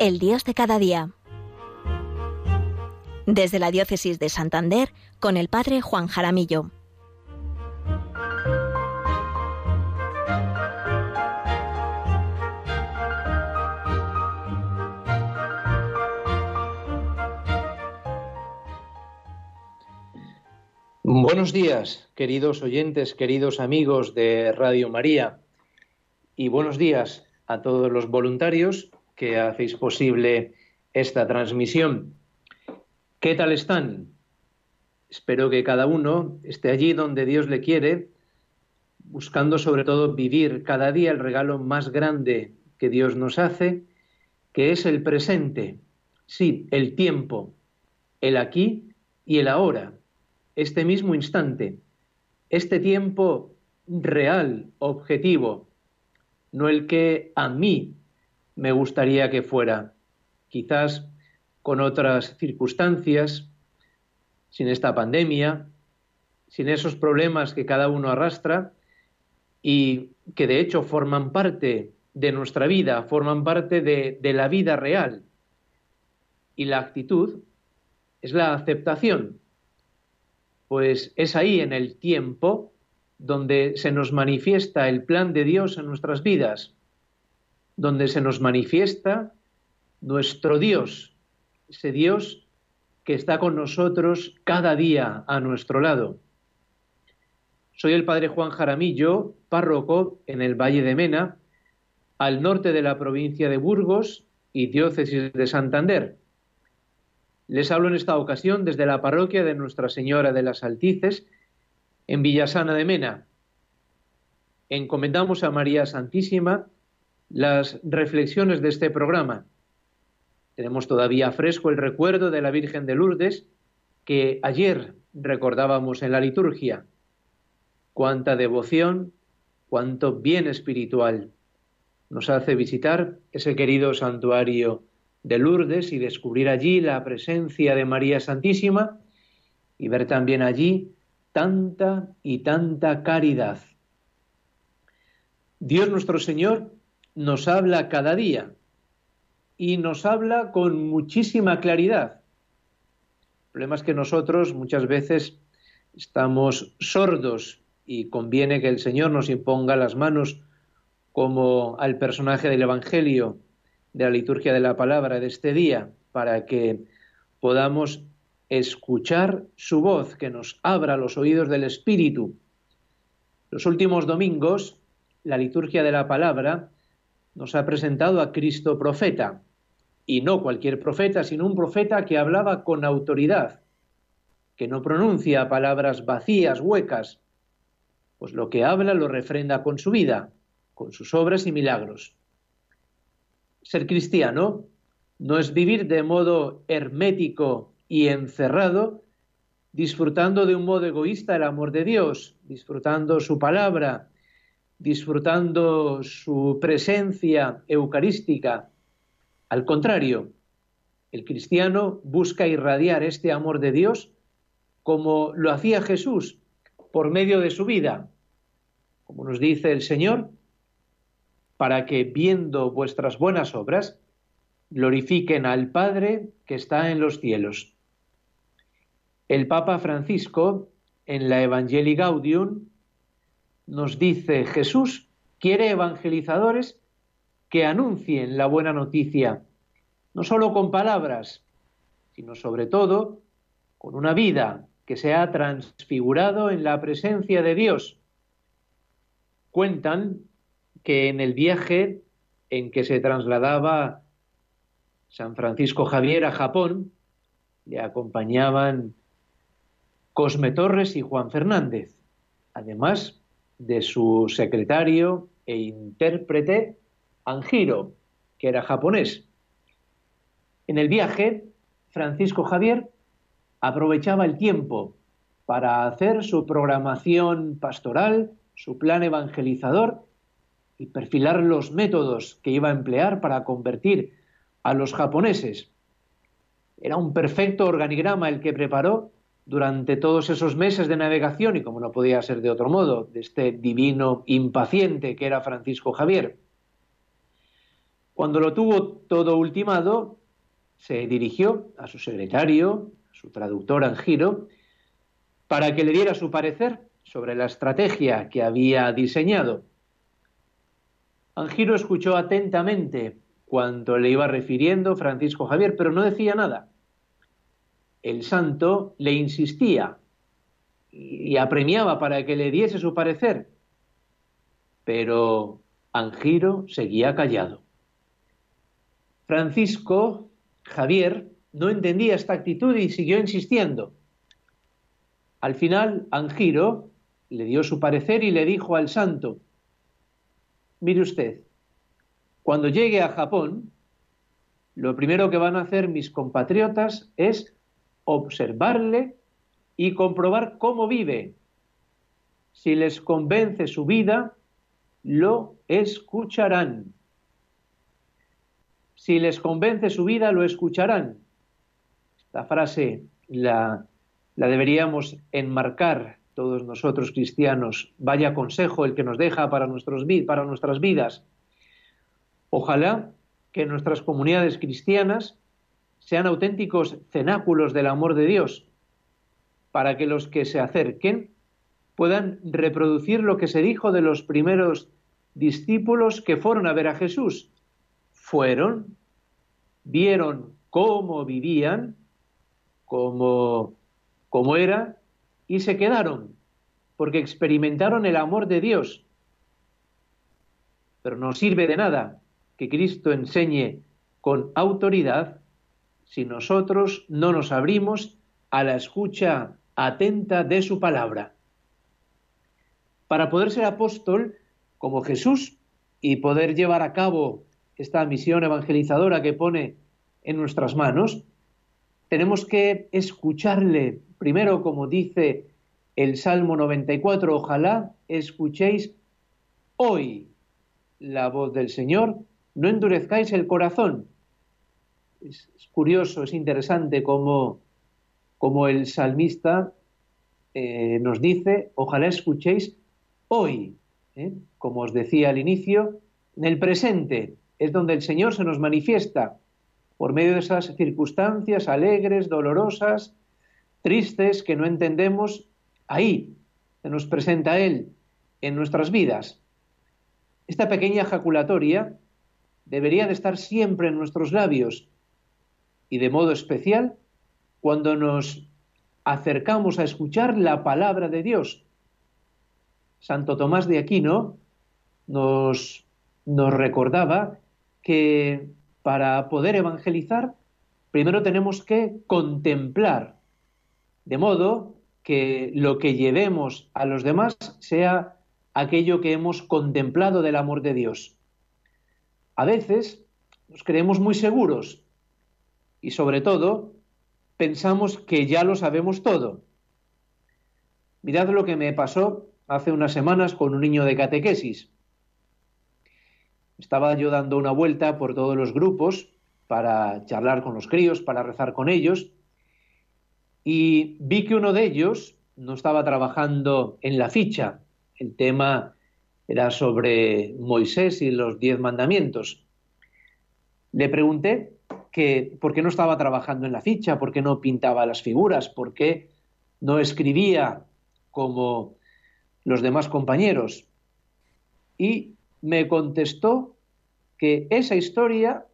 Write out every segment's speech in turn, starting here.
el Dios de cada día. Desde la Diócesis de Santander, con el Padre Juan Jaramillo. Buenos días, queridos oyentes, queridos amigos de Radio María, y buenos días a todos los voluntarios que hacéis posible esta transmisión. ¿Qué tal están? Espero que cada uno esté allí donde Dios le quiere, buscando sobre todo vivir cada día el regalo más grande que Dios nos hace, que es el presente, sí, el tiempo, el aquí y el ahora, este mismo instante, este tiempo real, objetivo, no el que a mí me gustaría que fuera. Quizás con otras circunstancias, sin esta pandemia, sin esos problemas que cada uno arrastra y que de hecho forman parte de nuestra vida, forman parte de, la vida real. Y la actitud es la aceptación, pues es ahí en el tiempo donde se nos manifiesta el plan de Dios en nuestras vidas donde se nos manifiesta nuestro Dios, ese Dios que está con nosotros cada día a nuestro lado. Soy el Padre Juan Jaramillo, párroco en el Valle de Mena, al norte de la provincia de Burgos y diócesis de Santander. Les hablo en esta ocasión desde la parroquia de Nuestra Señora de las Altices, en Villasana de Mena. Encomendamos a María Santísima las reflexiones de este programa. Tenemos todavía fresco el recuerdo de la Virgen de Lourdes que ayer recordábamos en la liturgia. Cuánta devoción, cuánto bien espiritual nos hace visitar ese querido santuario de Lourdes y descubrir allí la presencia de María Santísima y ver también allí tanta y tanta caridad. Dios nuestro Señor nos habla cada día y nos habla con muchísima claridad. El problema es que nosotros muchas veces estamos sordos y conviene que el Señor nos imponga las manos como al personaje del Evangelio de la liturgia de la palabra de este día para que podamos escuchar su voz, que nos abra los oídos del Espíritu. Los últimos domingos, la liturgia de la palabra nos ha presentado a Cristo profeta, y no cualquier profeta, sino un profeta que hablaba con autoridad, que no pronuncia palabras vacías, huecas, pues lo que habla lo refrenda con su vida, con sus obras y milagros. Ser cristiano no es vivir de modo hermético y encerrado, disfrutando de un modo egoísta el amor de Dios, disfrutando su palabra, disfrutando su presencia eucarística. Al contrario, el cristiano busca irradiar este amor de Dios como lo hacía Jesús por medio de su vida, como nos dice el Señor, para que viendo vuestras buenas obras, glorifiquen al Padre que está en los cielos. El Papa Francisco, en la Evangelii Gaudium, nos dice Jesús quiere evangelizadores que anuncien la buena noticia, no solo con palabras, sino sobre todo con una vida que se ha transfigurado en la presencia de Dios. Cuentan que en el viaje en que se trasladaba San Francisco Javier a Japón, le acompañaban Cosme Torres y Juan Fernández. Además, de su secretario e intérprete Anjiro, que era japonés. En el viaje, Francisco Javier aprovechaba el tiempo para hacer su programación pastoral, su plan evangelizador y perfilar los métodos que iba a emplear para convertir a los japoneses. Era un perfecto organigrama el que preparó durante todos esos meses de navegación, y como no podía ser de otro modo, de este divino impaciente que era Francisco Javier. Cuando lo tuvo todo ultimado, se dirigió a su secretario, a su traductor Angiro, para que le diera su parecer sobre la estrategia que había diseñado. Angiro escuchó atentamente cuanto le iba refiriendo Francisco Javier, pero no decía nada. El santo le insistía y apremiaba para que le diese su parecer, pero Angiro seguía callado. Francisco Javier no entendía esta actitud y siguió insistiendo. Al final, Angiro le dio su parecer y le dijo al santo, mire usted, cuando llegue a Japón, lo primero que van a hacer mis compatriotas es observarle y comprobar cómo vive. Si les convence su vida, lo escucharán. Si les convence su vida, lo escucharán. Esta frase la, la deberíamos enmarcar todos nosotros cristianos. Vaya consejo el que nos deja para, nuestras vidas. Ojalá que nuestras comunidades cristianas sean auténticos cenáculos del amor de Dios, para que los que se acerquen puedan reproducir lo que se dijo de los primeros discípulos que fueron a ver a Jesús fueron, vieron cómo vivían, cómo, cómo era, y se quedaron, porque experimentaron el amor de Dios. Pero no sirve de nada que Cristo enseñe con autoridad si nosotros no nos abrimos a la escucha atenta de su palabra. Para poder ser apóstol como Jesús y poder llevar a cabo esta misión evangelizadora que pone en nuestras manos, tenemos que escucharle, primero como dice el Salmo 94, ojalá escuchéis hoy la voz del Señor, no endurezcáis el corazón. Es, curioso, es interesante como, como el salmista eh, nos dice, ojalá escuchéis hoy, ¿eh? como os decía al inicio, en el presente, es donde el Señor se nos manifiesta por medio de esas circunstancias alegres, dolorosas, tristes, que no entendemos, ahí se nos presenta Él en nuestras vidas. Esta pequeña ejaculatoria debería de estar siempre en nuestros labios y de modo especial cuando nos acercamos a escuchar la palabra de Dios. Santo Tomás de Aquino nos, nos recordaba que para poder evangelizar, primero tenemos que contemplar, de modo que lo que llevemos a los demás sea aquello que hemos contemplado del amor de Dios. A veces nos creemos muy seguros y sobre todo pensamos que ya lo sabemos todo. Mirad lo que me pasó hace unas semanas con un niño de catequesis. Estaba yo dando una vuelta por todos los grupos para charlar con los críos, para rezar con ellos, y vi que uno de ellos no estaba trabajando en la ficha. El tema era sobre Moisés y los diez mandamientos. Le pregunté que por qué no estaba trabajando en la ficha, por qué no pintaba las figuras, por qué no escribía como los demás compañeros. Y me contestó que esa historia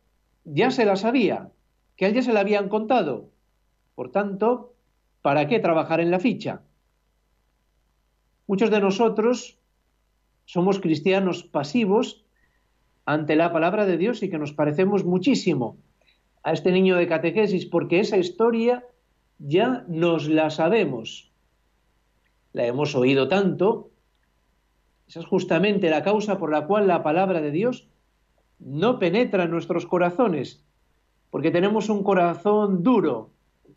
ya se la sabía, que a él ya se la habían contado. Por tanto, ¿para qué trabajar en la ficha? Muchos de nosotros somos cristianos pasivos ante la palabra de Dios y que nos parecemos muchísimo a este niño de catequesis porque esa historia ya nos la sabemos. La hemos oído tanto esa es justamente la causa por la cual la palabra de Dios no penetra en nuestros corazones, porque tenemos un corazón duro,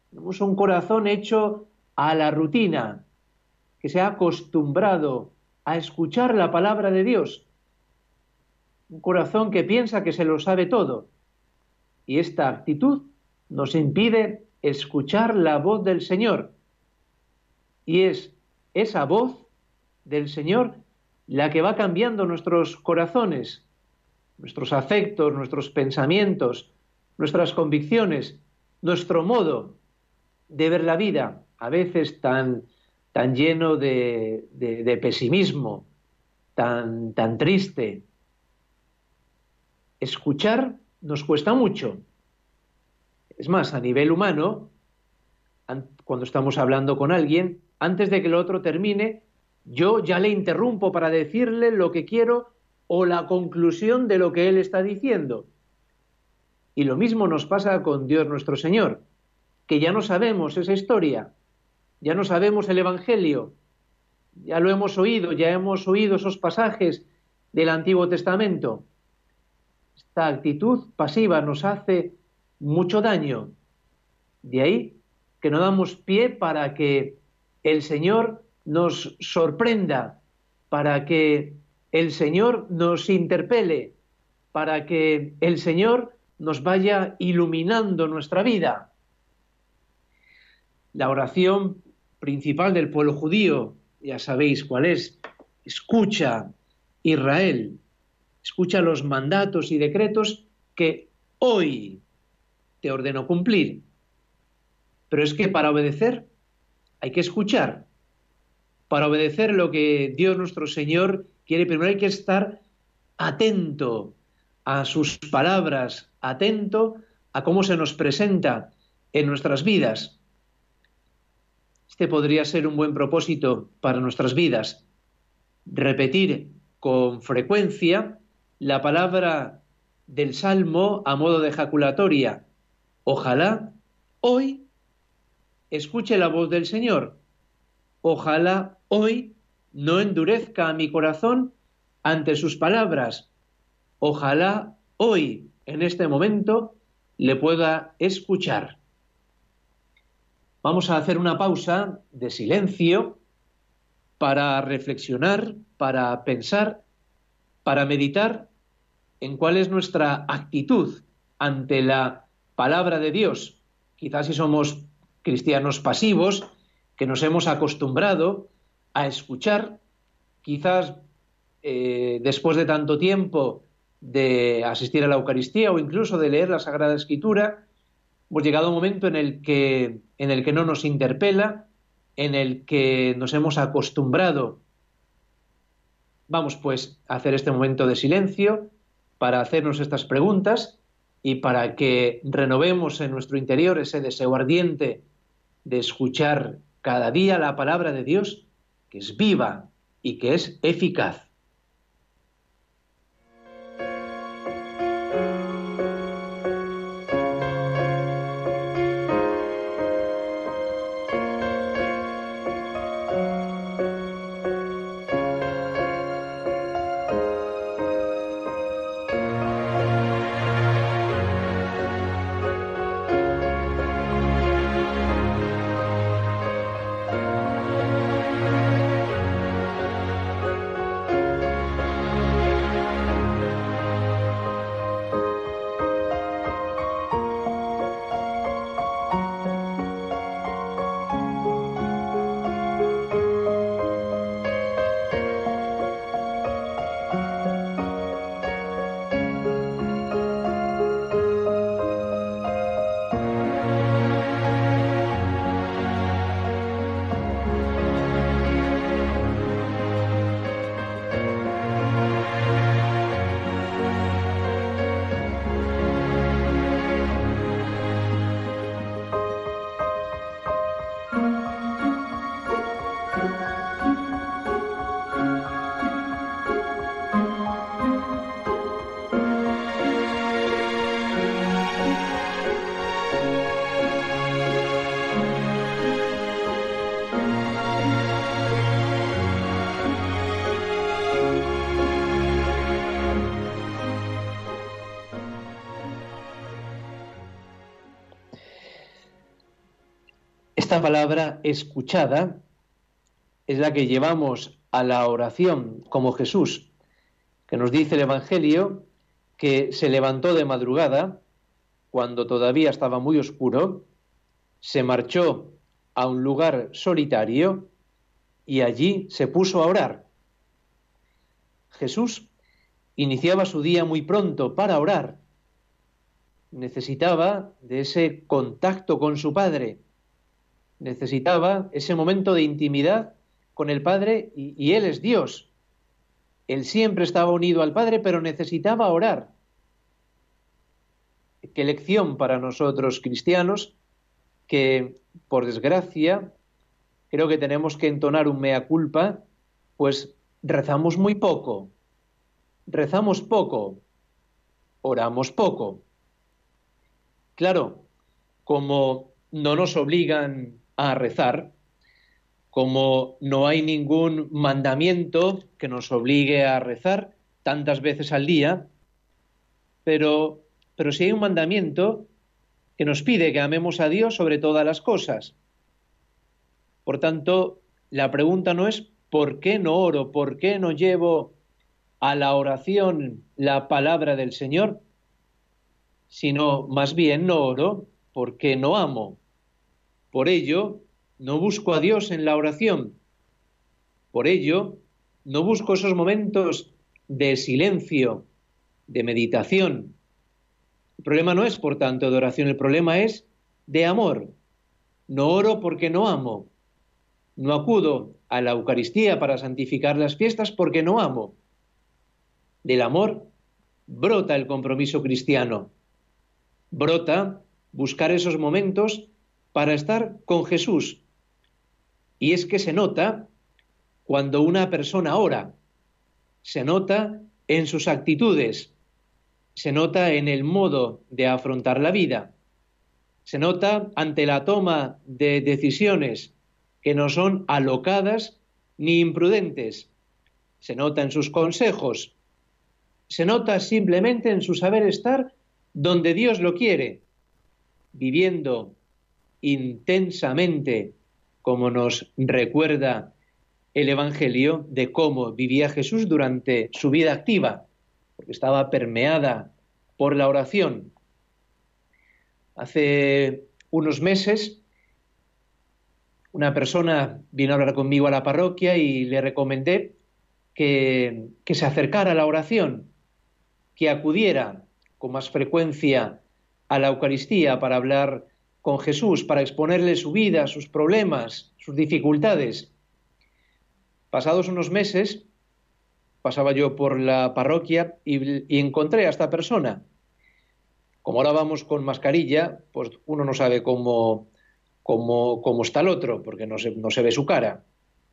tenemos un corazón hecho a la rutina, que se ha acostumbrado a escuchar la palabra de Dios, un corazón que piensa que se lo sabe todo. Y esta actitud nos impide escuchar la voz del Señor. Y es esa voz del Señor la que va cambiando nuestros corazones, nuestros afectos, nuestros pensamientos, nuestras convicciones, nuestro modo de ver la vida, a veces tan, tan lleno de, de pesimismo, tan, tan triste. Escuchar nos cuesta mucho. Es más, a nivel humano, cuando estamos hablando con alguien, antes de que el otro termine, yo ya le interrumpo para decirle lo que quiero o la conclusión de lo que él está diciendo. Y lo mismo nos pasa con Dios nuestro Señor, que ya no sabemos esa historia, ya no sabemos el Evangelio, ya lo hemos oído, ya hemos oído esos pasajes del Antiguo Testamento. Esta actitud pasiva nos hace mucho daño. De ahí que no damos pie para que el Señor nos sorprenda, para que el Señor nos interpele, para que el Señor nos vaya iluminando nuestra vida. La oración principal del pueblo judío, ya sabéis cuál es, escucha Israel, escucha los mandatos y decretos que hoy te ordeno cumplir. Pero es que para obedecer hay que escuchar. Para obedecer lo que Dios nuestro Señor quiere, primero hay que estar atento a sus palabras, atento a cómo se nos presenta en nuestras vidas. Este podría ser un buen propósito para nuestras vidas. Repetir con frecuencia la palabra del Salmo a modo de ejaculatoria. Ojalá hoy escuche la voz del Señor. Ojalá hoy no endurezca mi corazón ante sus palabras. Ojalá hoy, en este momento, le pueda escuchar. Vamos a hacer una pausa de silencio para reflexionar, para pensar, para meditar en cuál es nuestra actitud ante la palabra de Dios. Quizás si somos cristianos pasivos, que nos hemos acostumbrado a escuchar, quizás eh, después de tanto tiempo de asistir a la Eucaristía o incluso de leer la Sagrada Escritura, hemos llegado a un momento en el que, en el que no nos interpela, en el que nos hemos acostumbrado. Vamos pues a hacer este momento de silencio para hacernos estas preguntas y para que renovemos en nuestro interior ese deseo ardiente de escuchar cada día la palabra de Dios, que es viva y que es eficaz. Palabra escuchada es la que llevamos a la oración como Jesús, que nos dice el Evangelio que se levantó de madrugada, cuando todavía estaba muy oscuro, se marchó a un lugar solitario y allí se puso a orar. Jesús iniciaba su día muy pronto para orar. Necesitaba de ese contacto con su Padre. Necesitaba ese momento de intimidad con el Padre y, Él es Dios. Él siempre estaba unido al Padre, pero necesitaba orar. Qué lección para nosotros cristianos que, por desgracia, creo que tenemos que entonar un mea culpa, pues rezamos muy poco, rezamos poco, oramos poco. Claro, como no nos obligan a rezar, como no hay ningún mandamiento que nos obligue a rezar tantas veces al día, pero, pero sí hay un mandamiento que nos pide que amemos a Dios sobre todas las cosas. Por tanto, la pregunta no es ¿por qué no oro? ¿Por qué no llevo a la oración la palabra del Señor? Sino más bien no oro porque no amo. Por ello, no busco a Dios en la oración. Por ello, no busco esos momentos de silencio, de meditación, el problema no es, por tanto, de oración, el problema es de amor. No oro porque no amo. No acudo a la Eucaristía para santificar las fiestas porque no amo. Del amor brota el compromiso cristiano. Brota buscar esos momentos para estar con Jesús. Y es que se nota cuando una persona ora, se nota en sus actitudes, se nota en el modo de afrontar la vida, se nota ante la toma de decisiones que no son alocadas ni imprudentes, se nota en sus consejos, se nota simplemente en su saber estar donde Dios lo quiere, viviendo intensamente, como nos recuerda el Evangelio, de cómo vivía Jesús durante su vida activa porque estaba permeada por la oración. Hace unos meses una persona vino a hablar conmigo a la parroquia y le recomendé que, que se acercara a la oración, que acudiera con más frecuencia a la Eucaristía para hablar con Jesús, para exponerle su vida, sus problemas, sus dificultades. Pasados unos meses, pasaba yo por la parroquia y, encontré a esta persona. Como ahora vamos con mascarilla, pues uno no sabe cómo, cómo, cómo está el otro, porque no se, no se ve su cara.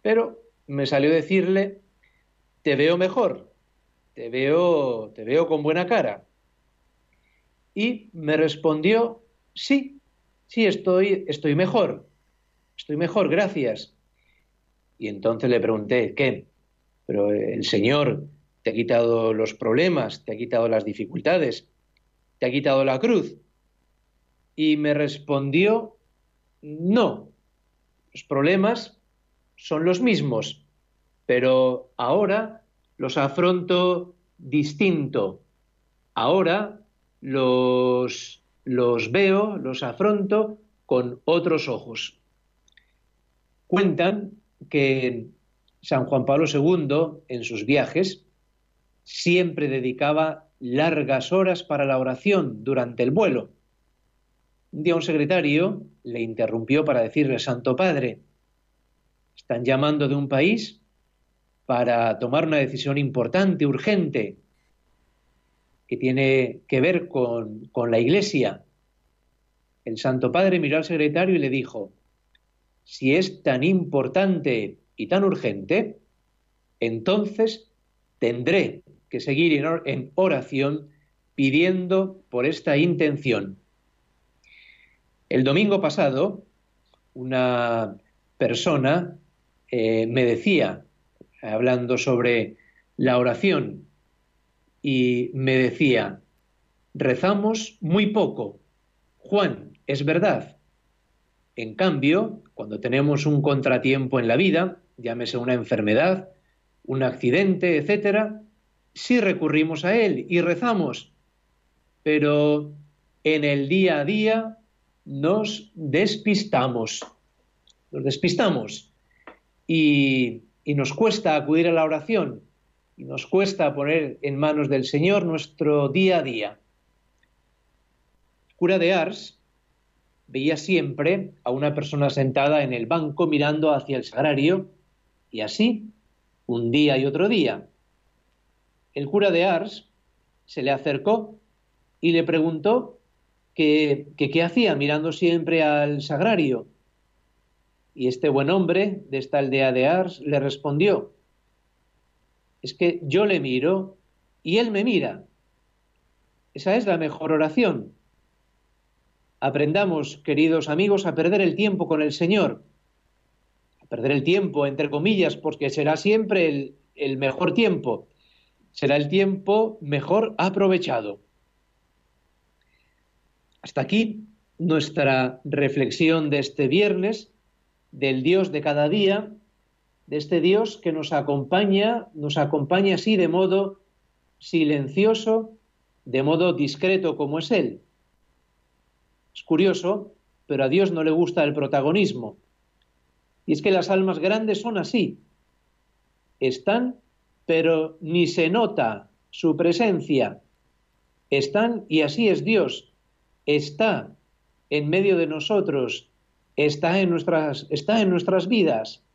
Pero me salió decirle, te veo mejor, te veo, te veo con buena cara. Y me respondió, sí, sí, estoy, estoy mejor, estoy mejor, gracias. Y entonces le pregunté, ¿qué? pero el Señor te ha quitado los problemas, te ha quitado las dificultades, te ha quitado la cruz. Y me respondió, no, los problemas son los mismos, pero ahora los afronto distinto. Ahora los, los veo, los afronto con otros ojos. Cuentan que San Juan Pablo II, en sus viajes, siempre dedicaba largas horas para la oración durante el vuelo. Un día un secretario le interrumpió para decirle, Santo Padre, están llamando de un país para tomar una decisión importante, urgente, que tiene que ver con, con la Iglesia. El Santo Padre miró al secretario y le dijo, si es tan importante y tan urgente, entonces tendré que seguir en oración pidiendo por esta intención. El domingo pasado, una persona eh, me decía, hablando sobre la oración, y me decía, rezamos muy poco. Juan, es verdad. En cambio, cuando tenemos un contratiempo en la vida, llámese una enfermedad, un accidente, etcétera, sí recurrimos a Él y rezamos, pero en el día a día nos despistamos, nos despistamos y, y nos cuesta acudir a la oración y nos cuesta poner en manos del Señor nuestro día a día. El cura de Ars veía siempre a una persona sentada en el banco mirando hacia el sagrario y así, un día y otro día. El cura de Ars se le acercó y le preguntó qué hacía mirando siempre al sagrario. Y este buen hombre de esta aldea de Ars le respondió, es que yo le miro y él me mira. Esa es la mejor oración. Aprendamos, queridos amigos, a perder el tiempo con el Señor. A perder el tiempo, entre comillas, porque será siempre el, el mejor tiempo. Será el tiempo mejor aprovechado. Hasta aquí nuestra reflexión de este viernes del Dios de cada día de este Dios que nos acompaña, nos acompaña así de modo silencioso, de modo discreto como es Él. Es curioso, pero a Dios no le gusta el protagonismo. Y es que las almas grandes son así. Están, pero ni se nota su presencia. Están y así es Dios. Está en medio de nosotros, está en nuestras, está en nuestras vidas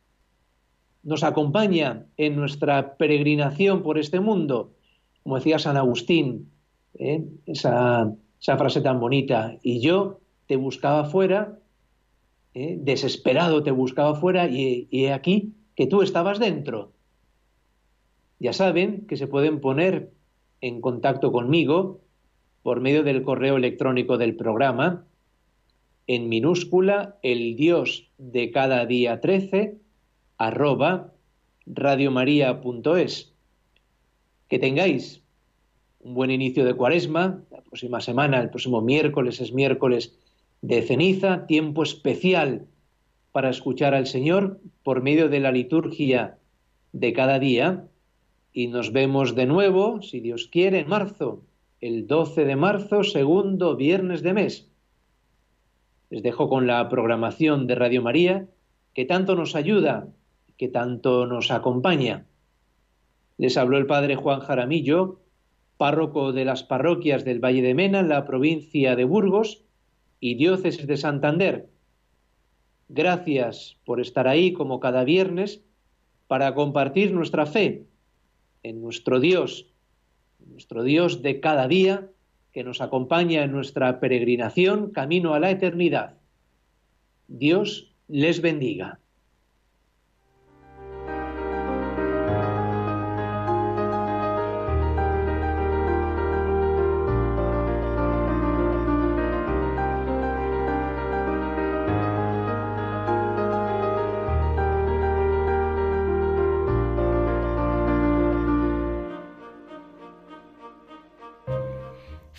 nos acompaña en nuestra peregrinación por este mundo, como decía San Agustín, ¿eh? esa, frase tan bonita, y yo te buscaba fuera, ¿eh? desesperado te buscaba fuera, y, y aquí que tú estabas dentro. Ya saben que se pueden poner en contacto conmigo por medio del correo electrónico del programa, en minúscula, el Dios de cada día 13, arroba radiomaria.es. Que tengáis un buen inicio de cuaresma, la próxima semana, el próximo miércoles es miércoles de ceniza, tiempo especial para escuchar al Señor por medio de la liturgia de cada día y nos vemos de nuevo, si Dios quiere, en marzo, el 12 de marzo, segundo viernes de mes. Les dejo con la programación de Radio María, que tanto nos ayuda que tanto nos acompaña. Les habló el padre Juan Jaramillo, párroco de las parroquias del Valle de Mena, en la provincia de Burgos y diócesis de Santander. Gracias por estar ahí como cada viernes para compartir nuestra fe en nuestro Dios, nuestro Dios de cada día que nos acompaña en nuestra peregrinación camino a la eternidad. Dios les bendiga.